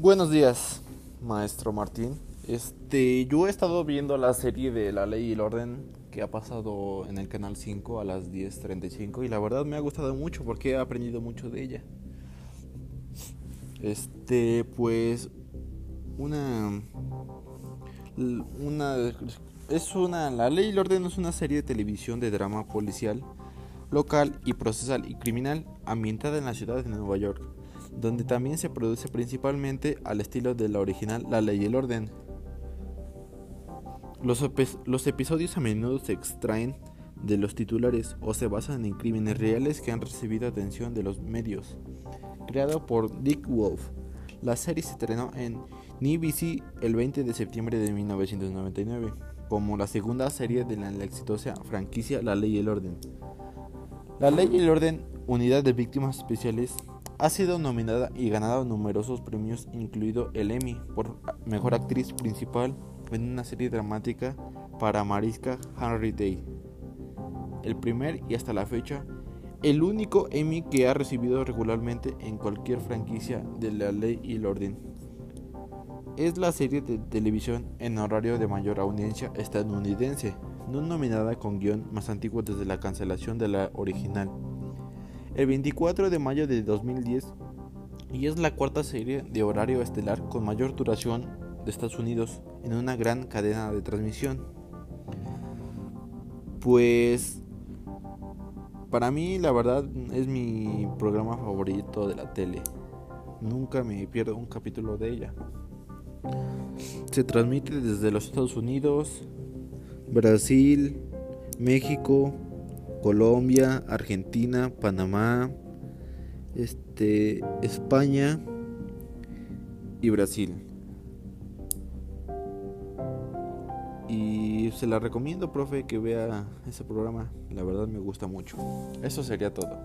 Buenos días, maestro Martín. Este, yo he estado viendo la serie de La Ley y el Orden que ha pasado en el canal 5 a las 10:35 y la verdad me ha gustado mucho porque he aprendido mucho de ella. Este, pues una una es una La Ley y el Orden es una serie de televisión de drama policial local y procesal y criminal ambientada en la ciudad de Nueva York donde también se produce principalmente al estilo de la original La Ley y el Orden. Los, episodios a menudo se extraen de los titulares o se basan en crímenes reales que han recibido atención de los medios. Creado por Dick Wolf, la serie se estrenó en NBC el 20 de septiembre de 1999 como la segunda serie de la exitosa franquicia La Ley y el Orden. La Ley y el Orden, Unidad de Víctimas Especiales, ha sido nominada y ganado numerosos premios, incluido el Emmy por Mejor Actriz Principal en una serie dramática para Mariska Henry Day. El primer y hasta la fecha, el único Emmy que ha recibido regularmente en cualquier franquicia de la ley y el orden. Es la serie de televisión en horario de mayor audiencia estadounidense, no nominada con guion más antiguo desde la cancelación de la original el 24 de mayo de 2010 y es la cuarta serie de horario estelar con mayor duración de Estados Unidos en una gran cadena de transmisión. Pues para mí la verdad es mi programa favorito de la tele. Nunca me pierdo un capítulo de ella. Se transmite desde los Estados Unidos, Brasil, México, Colombia, Argentina, Panamá, este, España y Brasil. Y se la recomiendo, profe, que vea ese programa. La verdad me gusta mucho. Eso sería todo.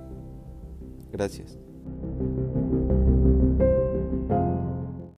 Gracias.